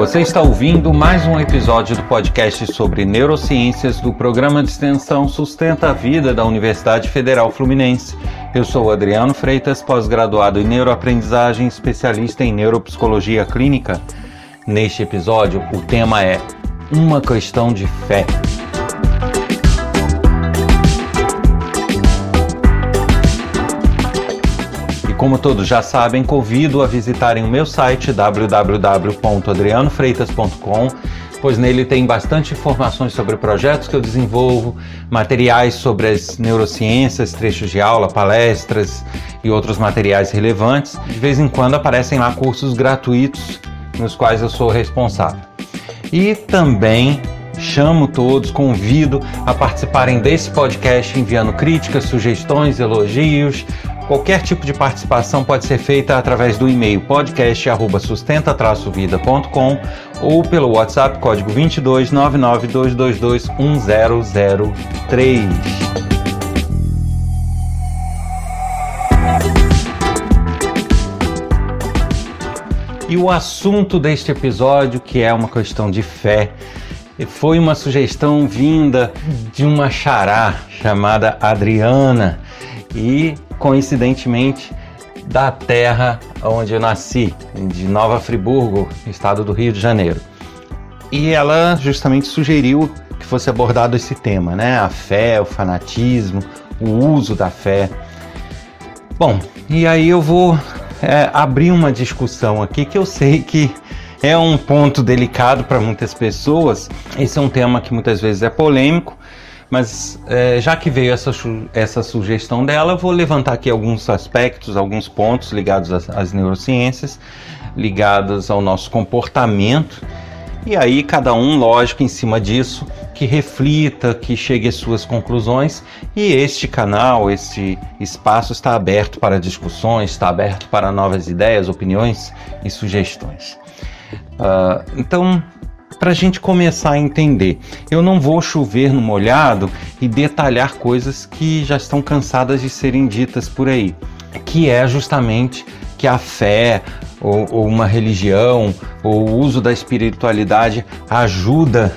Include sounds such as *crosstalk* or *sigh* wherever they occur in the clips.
Você está ouvindo mais um episódio do podcast sobre neurociências do programa de extensão Sustenta a Vida da Universidade Federal Fluminense. Eu sou Adriano Freitas, pós-graduado em neuroaprendizagem, especialista em neuropsicologia clínica. Neste episódio, o tema é uma questão de fé. Como todos já sabem, convido a visitarem o meu site www.adrianofreitas.com, pois nele tem bastante informações sobre projetos que eu desenvolvo, materiais sobre as neurociências, trechos de aula, palestras e outros materiais relevantes. De vez em quando aparecem lá cursos gratuitos nos quais eu sou responsável. E também chamo todos, convido a participarem desse podcast enviando críticas, sugestões, elogios, Qualquer tipo de participação pode ser feita através do e-mail podcast@sustenta-vida.com ou pelo WhatsApp código 22 99222 1003. E o assunto deste episódio, que é uma questão de fé, foi uma sugestão vinda de uma xará chamada Adriana. E coincidentemente da terra onde eu nasci, de Nova Friburgo, estado do Rio de Janeiro. E ela justamente sugeriu que fosse abordado esse tema, né? A fé, o fanatismo, o uso da fé. Bom, e aí eu vou é, abrir uma discussão aqui que eu sei que é um ponto delicado para muitas pessoas. Esse é um tema que muitas vezes é polêmico mas é, já que veio essa, essa sugestão dela, eu vou levantar aqui alguns aspectos, alguns pontos ligados às, às neurociências, ligados ao nosso comportamento. E aí, cada um, lógico, em cima disso, que reflita, que chegue às suas conclusões. E este canal, este espaço está aberto para discussões, está aberto para novas ideias, opiniões e sugestões. Uh, então, para a gente começar a entender. Eu não vou chover no molhado e detalhar coisas que já estão cansadas de serem ditas por aí, que é justamente que a fé ou, ou uma religião ou o uso da espiritualidade ajuda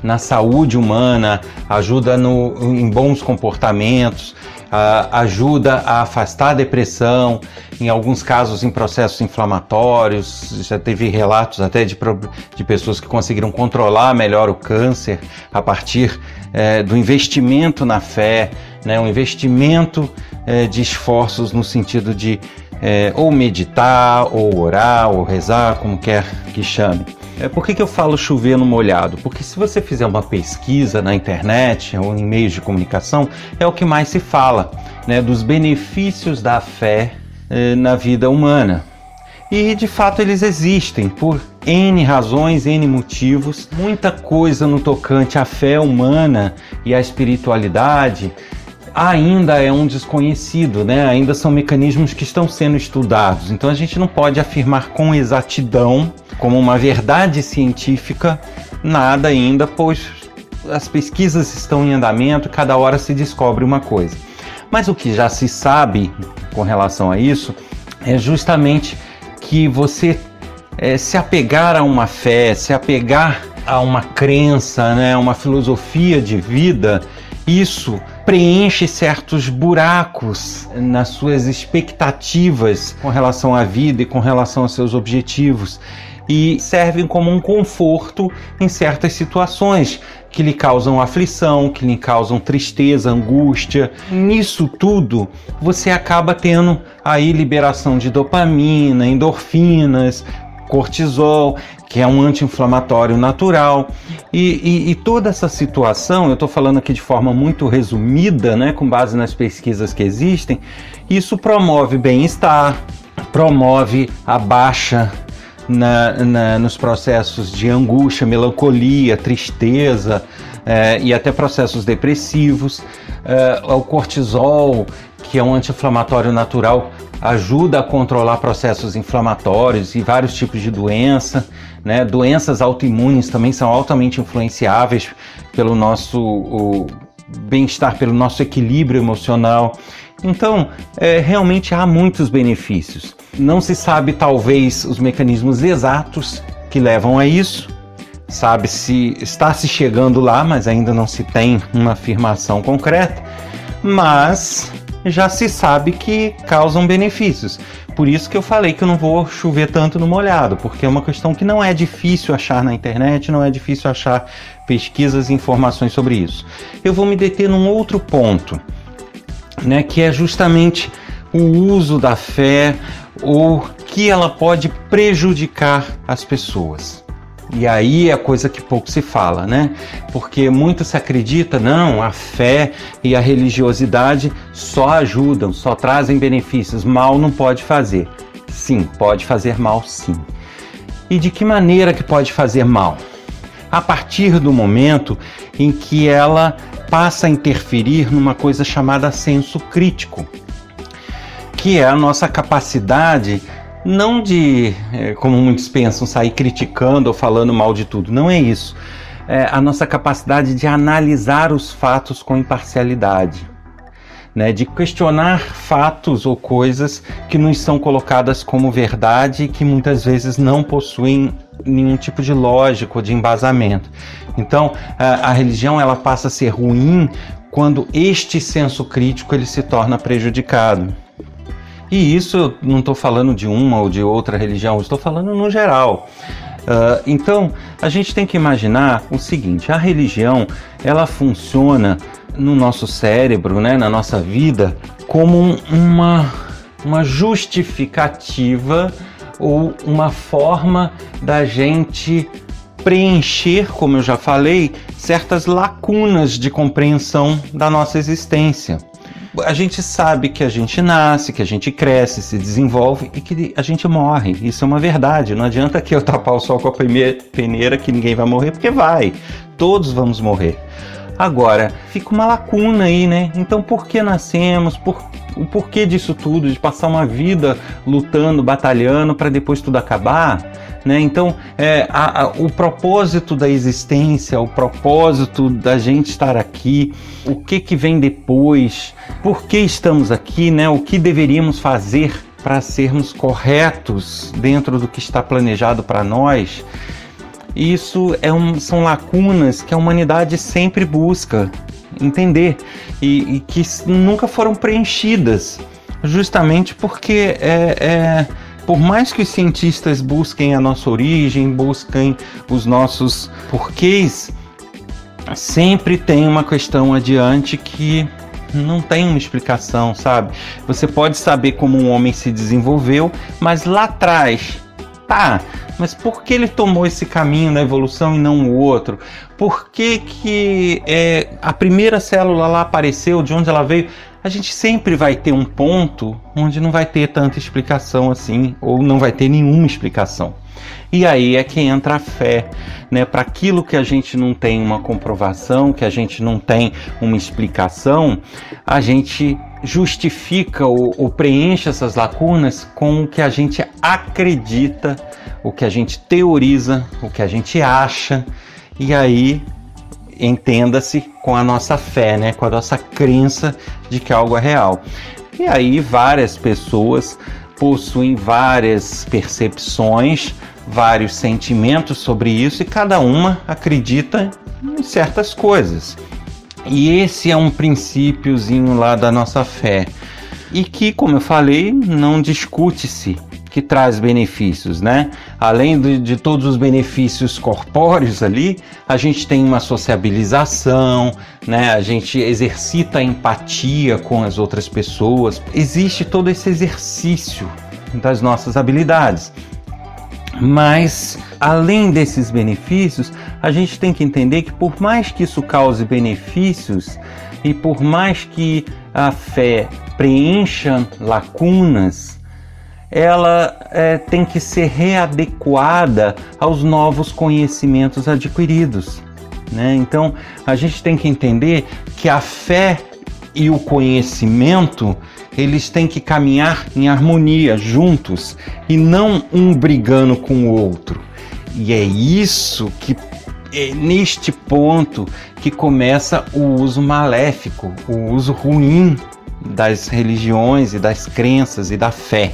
na saúde humana, ajuda no, em bons comportamentos, ajuda a afastar a depressão, em alguns casos em processos inflamatórios, já teve relatos até de, de pessoas que conseguiram controlar melhor o câncer a partir é, do investimento na fé, né, um investimento é, de esforços no sentido de é, ou meditar, ou orar, ou rezar, como quer que chame. É, por que, que eu falo chover no molhado? Porque se você fizer uma pesquisa na internet ou em meios de comunicação, é o que mais se fala, né, dos benefícios da fé eh, na vida humana. E de fato eles existem por N razões, N motivos. Muita coisa no tocante à fé humana e à espiritualidade ainda é um desconhecido, né? Ainda são mecanismos que estão sendo estudados. Então a gente não pode afirmar com exatidão, como uma verdade científica, nada ainda, pois as pesquisas estão em andamento, cada hora se descobre uma coisa. Mas o que já se sabe com relação a isso é justamente que você é, se apegar a uma fé, se apegar a uma crença, né, uma filosofia de vida, isso preenche certos buracos nas suas expectativas com relação à vida e com relação aos seus objetivos e servem como um conforto em certas situações que lhe causam aflição, que lhe causam tristeza, angústia. Nisso tudo, você acaba tendo aí liberação de dopamina, endorfinas, cortisol, que é um anti-inflamatório natural. E, e, e, toda essa situação, eu estou falando aqui de forma muito resumida, né, com base nas pesquisas que existem, isso promove bem-estar, promove a baixa na, na, nos processos de angústia, melancolia, tristeza é, e até processos depressivos. É, o cortisol, que é um anti-inflamatório natural, ajuda a controlar processos inflamatórios e vários tipos de doença. Né? Doenças autoimunes também são altamente influenciáveis pelo nosso bem-estar, pelo nosso equilíbrio emocional. Então, é, realmente há muitos benefícios. Não se sabe, talvez, os mecanismos exatos que levam a isso. Sabe se está se chegando lá, mas ainda não se tem uma afirmação concreta. Mas já se sabe que causam benefícios. Por isso que eu falei que eu não vou chover tanto no molhado, porque é uma questão que não é difícil achar na internet, não é difícil achar pesquisas e informações sobre isso. Eu vou me deter num outro ponto, né, que é justamente o uso da fé ou que ela pode prejudicar as pessoas. E aí é coisa que pouco se fala, né? Porque muito se acredita, não, a fé e a religiosidade só ajudam, só trazem benefícios, mal não pode fazer. Sim, pode fazer mal sim. E de que maneira que pode fazer mal? A partir do momento em que ela passa a interferir numa coisa chamada senso crítico, que é a nossa capacidade não de, é, como muitos pensam, sair criticando ou falando mal de tudo. Não é isso. É a nossa capacidade de analisar os fatos com imparcialidade. Né, de questionar fatos ou coisas que nos são colocadas como verdade e que muitas vezes não possuem nenhum tipo de lógica ou de embasamento. Então, a, a religião ela passa a ser ruim quando este senso crítico ele se torna prejudicado. E isso eu não estou falando de uma ou de outra religião, estou falando no geral. Uh, então, a gente tem que imaginar o seguinte: a religião ela funciona no nosso cérebro, né, na nossa vida, como uma, uma justificativa ou uma forma da gente preencher, como eu já falei, certas lacunas de compreensão da nossa existência a gente sabe que a gente nasce, que a gente cresce, se desenvolve e que a gente morre. Isso é uma verdade. Não adianta que eu tapar o sol com a peneira que ninguém vai morrer, porque vai. Todos vamos morrer. Agora, fica uma lacuna aí, né? Então, por que nascemos? Por, o porquê disso tudo? De passar uma vida lutando, batalhando para depois tudo acabar? Né? Então, é, a, a, o propósito da existência, o propósito da gente estar aqui, o que, que vem depois, por que estamos aqui, né? o que deveríamos fazer para sermos corretos dentro do que está planejado para nós. Isso é um, são lacunas que a humanidade sempre busca entender e, e que nunca foram preenchidas, justamente porque é, é por mais que os cientistas busquem a nossa origem, busquem os nossos porquês, sempre tem uma questão adiante que não tem uma explicação, sabe? Você pode saber como um homem se desenvolveu, mas lá atrás, tá, mas por que ele tomou esse caminho na evolução e não o outro? Por que, que é, a primeira célula lá apareceu, de onde ela veio? A gente sempre vai ter um ponto onde não vai ter tanta explicação assim, ou não vai ter nenhuma explicação. E aí é que entra a fé, né? Para aquilo que a gente não tem uma comprovação, que a gente não tem uma explicação, a gente justifica ou, ou preenche essas lacunas com o que a gente acredita, o que a gente teoriza, o que a gente acha, e aí entenda-se com a nossa fé, né? com a nossa crença de que algo é real. E aí várias pessoas possuem várias percepções, vários sentimentos sobre isso e cada uma acredita em certas coisas. E esse é um princípiozinho lá da nossa fé. E que, como eu falei, não discute-se que traz benefícios, né? Além de, de, todos os benefícios corpóreos ali, a gente tem uma sociabilização, né? A gente exercita a empatia com as outras pessoas. Existe todo esse exercício das nossas habilidades. Mas, além desses benefícios, a gente tem que entender que, por mais que isso cause benefícios e por mais que a fé preencha lacunas, ela é, tem que ser readequada aos novos conhecimentos adquiridos. Né? Então a gente tem que entender que a fé e o conhecimento eles têm que caminhar em harmonia juntos e não um brigando com o outro. E é isso que é neste ponto que começa o uso maléfico, o uso ruim das religiões e das crenças e da fé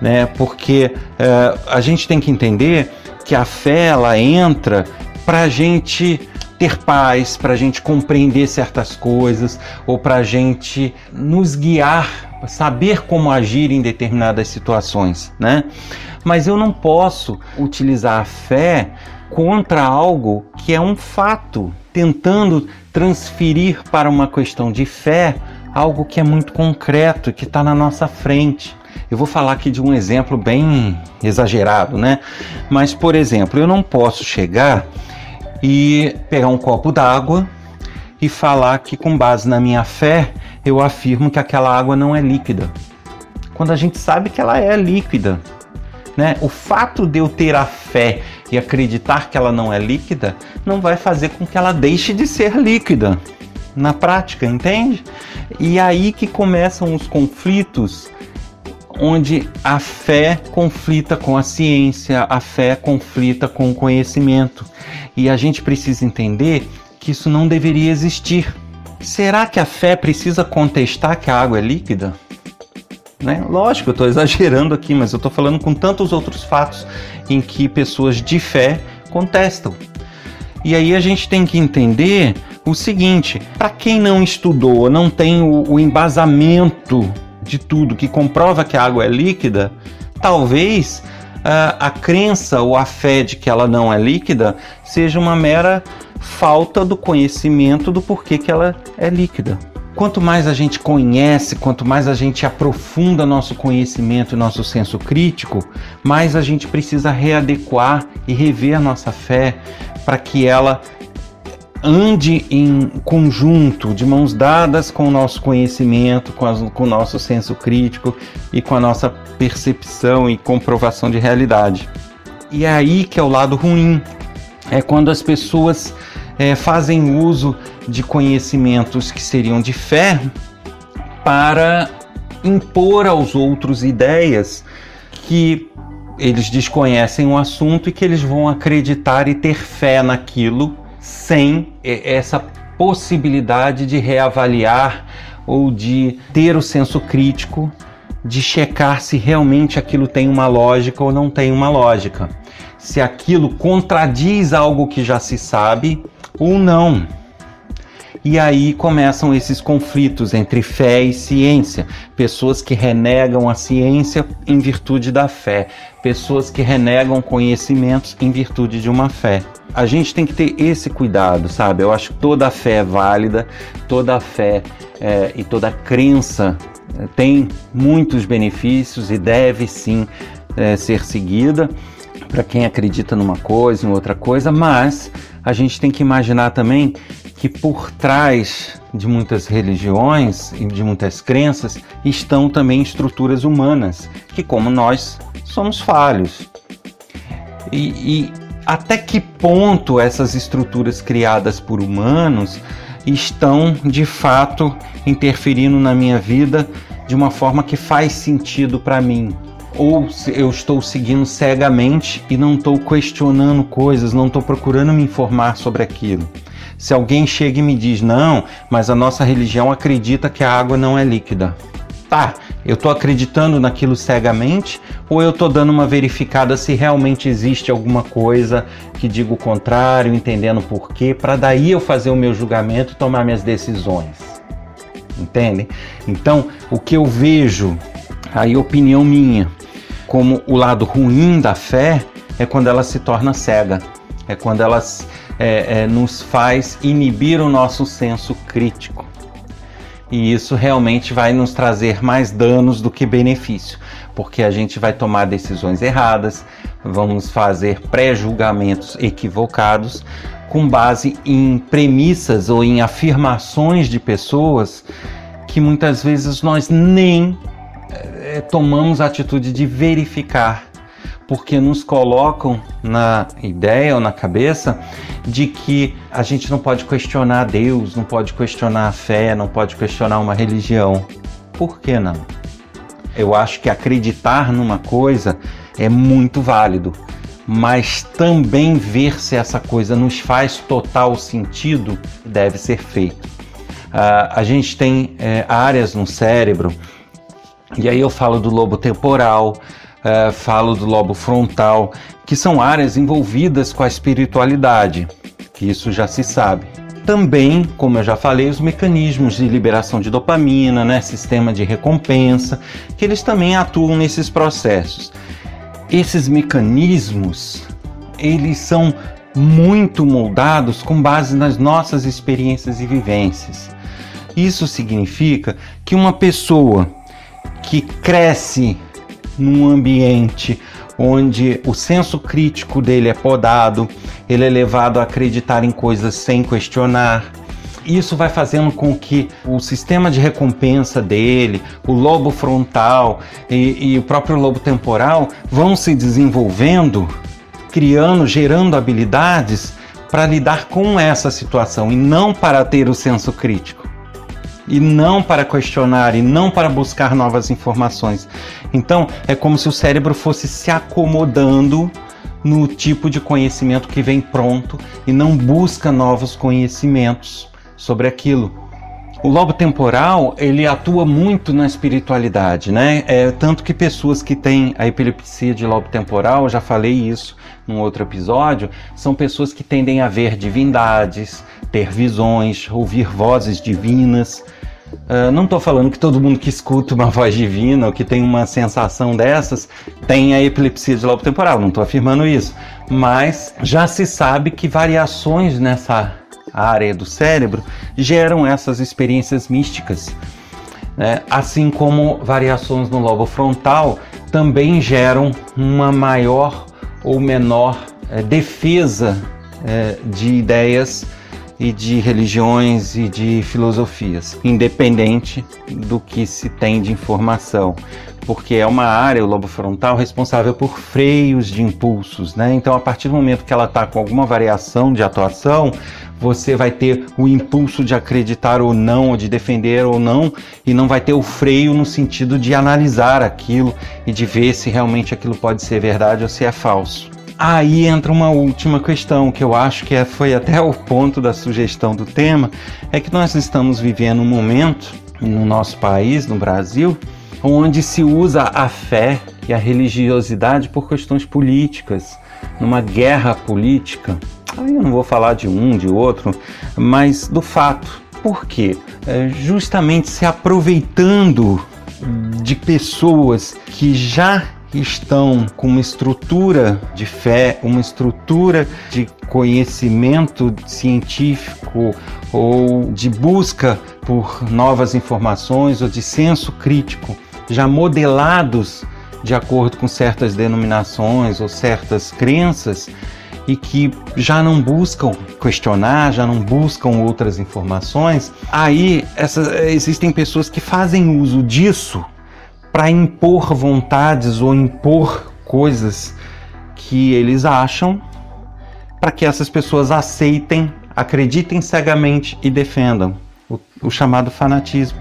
né? Porque uh, a gente tem que entender que a fé ela entra para a gente ter paz, para a gente compreender certas coisas ou para a gente nos guiar, saber como agir em determinadas situações, né? Mas eu não posso utilizar a fé contra algo que é um fato, tentando transferir para uma questão de fé algo que é muito concreto, que está na nossa frente. Eu vou falar aqui de um exemplo bem exagerado, né? Mas, por exemplo, eu não posso chegar e pegar um copo d'água e falar que, com base na minha fé, eu afirmo que aquela água não é líquida. Quando a gente sabe que ela é líquida. Né? O fato de eu ter a fé e acreditar que ela não é líquida não vai fazer com que ela deixe de ser líquida na prática, entende? E aí que começam os conflitos onde a fé conflita com a ciência, a fé conflita com o conhecimento. E a gente precisa entender que isso não deveria existir. Será que a fé precisa contestar que a água é líquida? Né? Lógico, eu estou exagerando aqui, mas eu estou falando com tantos outros fatos em que pessoas de fé contestam. E aí a gente tem que entender o seguinte: para quem não estudou, não tem o, o embasamento de tudo que comprova que a água é líquida, talvez uh, a crença ou a fé de que ela não é líquida seja uma mera falta do conhecimento do porquê que ela é líquida. Quanto mais a gente conhece, quanto mais a gente aprofunda nosso conhecimento e nosso senso crítico, mais a gente precisa readequar e rever nossa fé para que ela ande em conjunto, de mãos dadas com o nosso conhecimento, com, as, com o nosso senso crítico e com a nossa percepção e comprovação de realidade. E é aí que é o lado ruim, é quando as pessoas é, fazem uso de conhecimentos que seriam de fé para impor aos outros ideias que eles desconhecem o assunto e que eles vão acreditar e ter fé naquilo sem essa possibilidade de reavaliar ou de ter o senso crítico de checar se realmente aquilo tem uma lógica ou não tem uma lógica. Se aquilo contradiz algo que já se sabe ou não. E aí começam esses conflitos entre fé e ciência. Pessoas que renegam a ciência em virtude da fé, pessoas que renegam conhecimentos em virtude de uma fé a gente tem que ter esse cuidado, sabe? Eu acho que toda fé é válida, toda fé é, e toda crença é, tem muitos benefícios e deve sim é, ser seguida para quem acredita numa coisa, em outra coisa, mas a gente tem que imaginar também que por trás de muitas religiões e de muitas crenças estão também estruturas humanas, que como nós somos falhos. E, e até que ponto essas estruturas criadas por humanos estão de fato interferindo na minha vida de uma forma que faz sentido para mim. Ou eu estou seguindo cegamente e não estou questionando coisas, não estou procurando me informar sobre aquilo. Se alguém chega e me diz, não, mas a nossa religião acredita que a água não é líquida. Tá, eu estou acreditando naquilo cegamente ou eu estou dando uma verificada se realmente existe alguma coisa que diga o contrário, entendendo por quê, para daí eu fazer o meu julgamento e tomar minhas decisões. Entendem? Então, o que eu vejo, aí opinião minha, como o lado ruim da fé é quando ela se torna cega, é quando ela é, é, nos faz inibir o nosso senso crítico. E isso realmente vai nos trazer mais danos do que benefício, porque a gente vai tomar decisões erradas, vamos fazer pré-julgamentos equivocados com base em premissas ou em afirmações de pessoas que muitas vezes nós nem é, tomamos a atitude de verificar porque nos colocam na ideia ou na cabeça de que a gente não pode questionar Deus, não pode questionar a fé, não pode questionar uma religião. Por que não? Eu acho que acreditar numa coisa é muito válido, mas também ver se essa coisa nos faz total sentido deve ser feito. Uh, a gente tem é, áreas no cérebro, e aí eu falo do lobo temporal, uh, falo do lobo frontal, que são áreas envolvidas com a espiritualidade, que isso já se sabe. Também, como eu já falei, os mecanismos de liberação de dopamina, né, sistema de recompensa, que eles também atuam nesses processos. Esses mecanismos, eles são muito moldados com base nas nossas experiências e vivências. Isso significa que uma pessoa que cresce num ambiente onde o senso crítico dele é podado, ele é levado a acreditar em coisas sem questionar. Isso vai fazendo com que o sistema de recompensa dele, o lobo frontal e, e o próprio lobo temporal vão se desenvolvendo, criando, gerando habilidades para lidar com essa situação e não para ter o senso crítico e não para questionar e não para buscar novas informações. Então, é como se o cérebro fosse se acomodando no tipo de conhecimento que vem pronto e não busca novos conhecimentos sobre aquilo. O lobo temporal ele atua muito na espiritualidade, né? É tanto que pessoas que têm a epilepsia de lobo temporal, já falei isso num outro episódio, são pessoas que tendem a ver divindades, ter visões, ouvir vozes divinas. Uh, não estou falando que todo mundo que escuta uma *laughs* voz divina ou que tem uma sensação dessas tem a epilepsia de lobo temporal, não estou afirmando isso. Mas já se sabe que variações nessa área do cérebro geram essas experiências místicas. Né? Assim como variações no lobo frontal também geram uma maior ou menor é, defesa é, de ideias e de religiões e de filosofias, independente do que se tem de informação, porque é uma área, o lobo frontal, responsável por freios de impulsos, né? Então, a partir do momento que ela está com alguma variação de atuação, você vai ter o impulso de acreditar ou não, ou de defender ou não, e não vai ter o freio no sentido de analisar aquilo e de ver se realmente aquilo pode ser verdade ou se é falso. Aí entra uma última questão que eu acho que é, foi até o ponto da sugestão do tema, é que nós estamos vivendo um momento no nosso país, no Brasil, onde se usa a fé e a religiosidade por questões políticas, numa guerra política. Aí eu não vou falar de um, de outro, mas do fato. Por quê? É justamente se aproveitando de pessoas que já estão com uma estrutura de fé, uma estrutura de conhecimento científico ou de busca por novas informações ou de senso crítico, já modelados de acordo com certas denominações ou certas crenças e que já não buscam questionar, já não buscam outras informações, aí existem pessoas que fazem uso disso para impor vontades ou impor coisas que eles acham para que essas pessoas aceitem, acreditem cegamente e defendam o, o chamado fanatismo.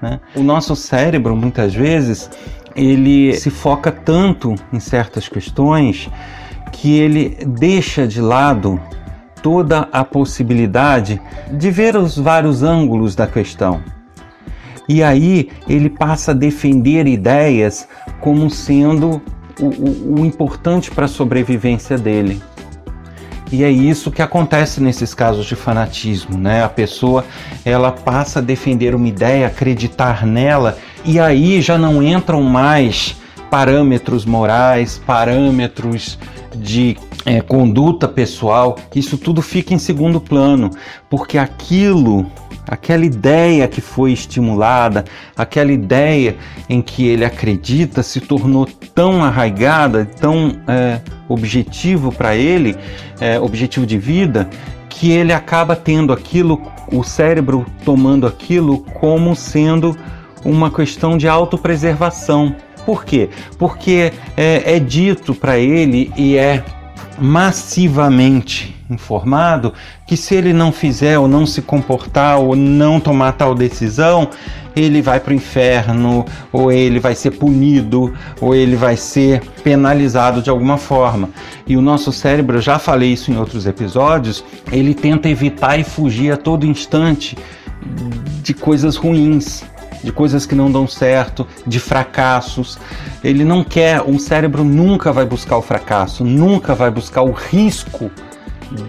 Né? O nosso cérebro, muitas vezes, ele se foca tanto em certas questões que ele deixa de lado toda a possibilidade de ver os vários ângulos da questão. E aí ele passa a defender ideias como sendo o, o, o importante para a sobrevivência dele. E é isso que acontece nesses casos de fanatismo, né? A pessoa ela passa a defender uma ideia, acreditar nela, e aí já não entram mais parâmetros morais, parâmetros de é, conduta pessoal, isso tudo fica em segundo plano, porque aquilo aquela ideia que foi estimulada, aquela ideia em que ele acredita se tornou tão arraigada, tão é, objetivo para ele, é, objetivo de vida, que ele acaba tendo aquilo, o cérebro tomando aquilo como sendo uma questão de autopreservação. Por quê? Porque é, é dito para ele e é massivamente informado que se ele não fizer ou não se comportar ou não tomar tal decisão, ele vai para o inferno, ou ele vai ser punido, ou ele vai ser penalizado de alguma forma. E o nosso cérebro, já falei isso em outros episódios, ele tenta evitar e fugir a todo instante de coisas ruins. De coisas que não dão certo, de fracassos. Ele não quer, um cérebro nunca vai buscar o fracasso, nunca vai buscar o risco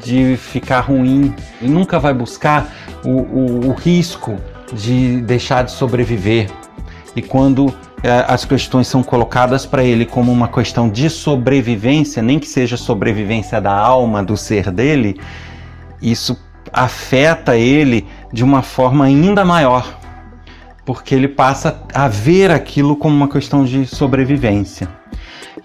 de ficar ruim, nunca vai buscar o, o, o risco de deixar de sobreviver. E quando é, as questões são colocadas para ele como uma questão de sobrevivência, nem que seja sobrevivência da alma, do ser dele, isso afeta ele de uma forma ainda maior, porque ele passa a ver aquilo como uma questão de sobrevivência.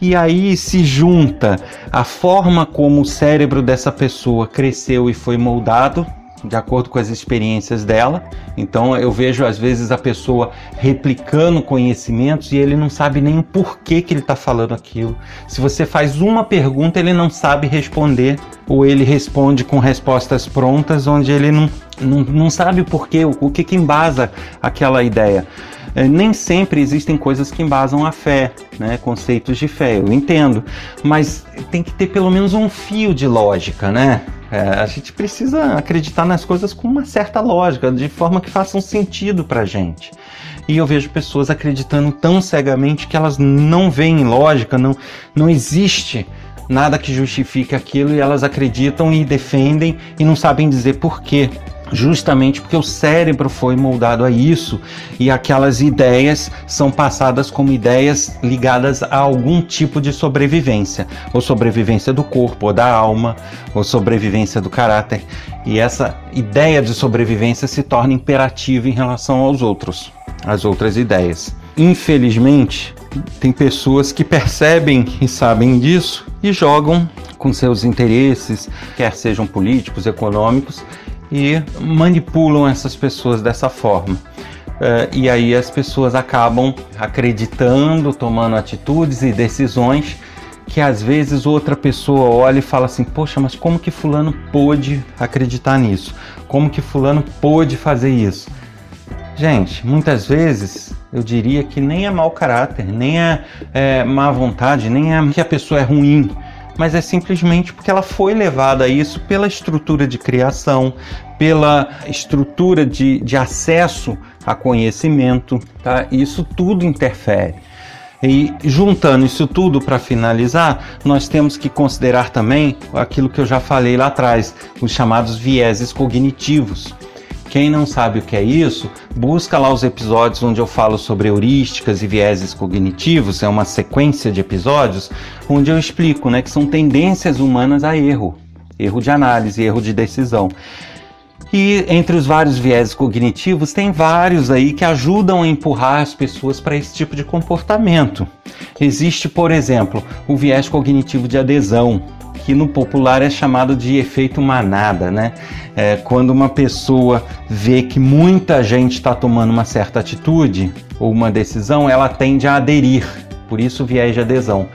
E aí se junta a forma como o cérebro dessa pessoa cresceu e foi moldado de acordo com as experiências dela. Então eu vejo às vezes a pessoa replicando conhecimentos e ele não sabe nem o porquê que ele está falando aquilo. Se você faz uma pergunta, ele não sabe responder, ou ele responde com respostas prontas, onde ele não, não, não sabe o porquê, o, o que, que embasa aquela ideia. É, nem sempre existem coisas que embasam a fé, né? conceitos de fé, eu entendo, mas tem que ter pelo menos um fio de lógica, né? É, a gente precisa acreditar nas coisas com uma certa lógica, de forma que façam sentido para gente. E eu vejo pessoas acreditando tão cegamente que elas não veem lógica, não, não existe nada que justifique aquilo e elas acreditam e defendem e não sabem dizer por quê justamente porque o cérebro foi moldado a isso e aquelas ideias são passadas como ideias ligadas a algum tipo de sobrevivência, ou sobrevivência do corpo, ou da alma, ou sobrevivência do caráter. E essa ideia de sobrevivência se torna imperativa em relação aos outros, às outras ideias. Infelizmente, tem pessoas que percebem e sabem disso e jogam com seus interesses, quer sejam políticos, econômicos, e manipulam essas pessoas dessa forma. Uh, e aí as pessoas acabam acreditando, tomando atitudes e decisões que às vezes outra pessoa olha e fala assim: Poxa, mas como que Fulano pôde acreditar nisso? Como que Fulano pôde fazer isso? Gente, muitas vezes eu diria que nem é mau caráter, nem é, é má vontade, nem é que a pessoa é ruim mas é simplesmente porque ela foi levada a isso pela estrutura de criação, pela estrutura de, de acesso a conhecimento, tá? Isso tudo interfere. E juntando isso tudo para finalizar, nós temos que considerar também aquilo que eu já falei lá atrás, os chamados vieses cognitivos. Quem não sabe o que é isso, busca lá os episódios onde eu falo sobre heurísticas e vieses cognitivos, é uma sequência de episódios onde eu explico né, que são tendências humanas a erro, erro de análise, erro de decisão. E entre os vários vieses cognitivos, tem vários aí que ajudam a empurrar as pessoas para esse tipo de comportamento. Existe, por exemplo, o viés cognitivo de adesão, que no popular é chamado de efeito manada, né? É quando uma pessoa vê que muita gente está tomando uma certa atitude ou uma decisão, ela tende a aderir. Por isso, viés de adesão.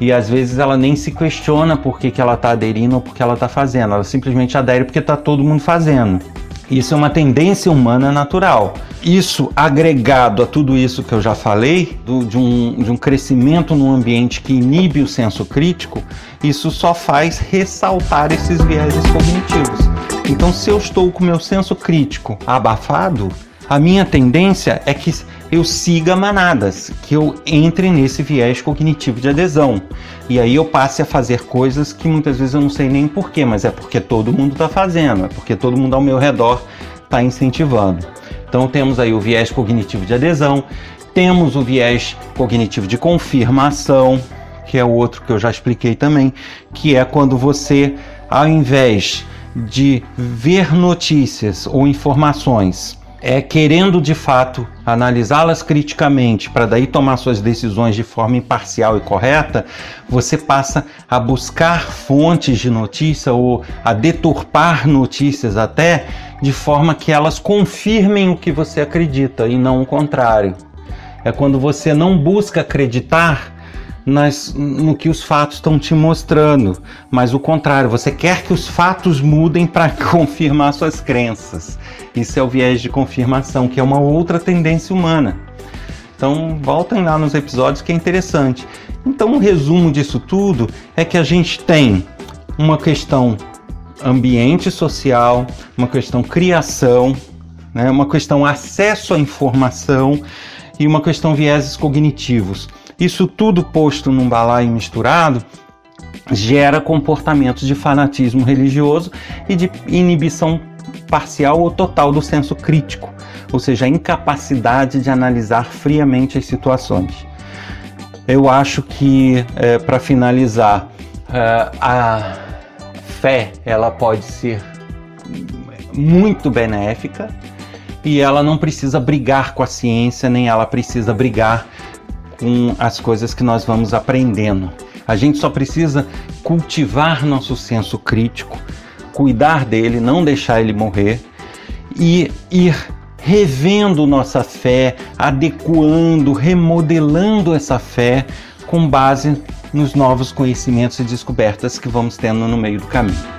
E às vezes ela nem se questiona por que, que ela está aderindo ou por que ela está fazendo. Ela simplesmente adere porque está todo mundo fazendo. Isso é uma tendência humana natural. Isso agregado a tudo isso que eu já falei, do, de, um, de um crescimento num ambiente que inibe o senso crítico, isso só faz ressaltar esses vieses cognitivos. Então, se eu estou com meu senso crítico abafado, a minha tendência é que eu siga manadas, que eu entre nesse viés cognitivo de adesão. E aí eu passe a fazer coisas que muitas vezes eu não sei nem porquê, mas é porque todo mundo está fazendo, é porque todo mundo ao meu redor está incentivando. Então temos aí o viés cognitivo de adesão, temos o viés cognitivo de confirmação, que é o outro que eu já expliquei também, que é quando você, ao invés de ver notícias ou informações é querendo de fato analisá-las criticamente para daí tomar suas decisões de forma imparcial e correta, você passa a buscar fontes de notícia ou a deturpar notícias até de forma que elas confirmem o que você acredita e não o contrário. É quando você não busca acreditar nas, no que os fatos estão te mostrando, mas o contrário, você quer que os fatos mudem para *laughs* confirmar suas crenças. Isso é o viés de confirmação, que é uma outra tendência humana. Então, voltem lá nos episódios que é interessante. Então, um resumo disso tudo é que a gente tem uma questão ambiente social, uma questão criação, né? uma questão acesso à informação e uma questão vieses cognitivos. Isso tudo posto num balaio misturado gera comportamentos de fanatismo religioso e de inibição parcial ou total do senso crítico, ou seja, a incapacidade de analisar friamente as situações. Eu acho que, é, para finalizar, é, a fé ela pode ser muito benéfica e ela não precisa brigar com a ciência, nem ela precisa brigar com as coisas que nós vamos aprendendo. A gente só precisa cultivar nosso senso crítico, cuidar dele, não deixar ele morrer e ir revendo nossa fé, adequando, remodelando essa fé com base nos novos conhecimentos e descobertas que vamos tendo no meio do caminho.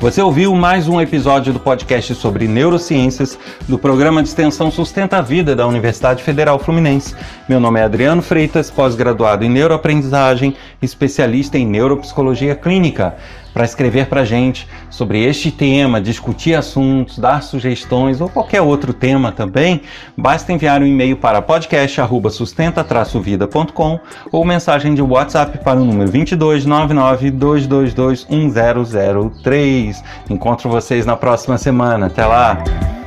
Você ouviu mais um episódio do podcast sobre neurociências do programa de extensão Sustenta a Vida da Universidade Federal Fluminense. Meu nome é Adriano Freitas, pós-graduado em neuroaprendizagem, especialista em neuropsicologia clínica para escrever para a gente sobre este tema, discutir assuntos, dar sugestões ou qualquer outro tema também, basta enviar um e-mail para podcast@sustenta-vida.com ou mensagem de WhatsApp para o número 2299 222 1003. Encontro vocês na próxima semana. Até lá.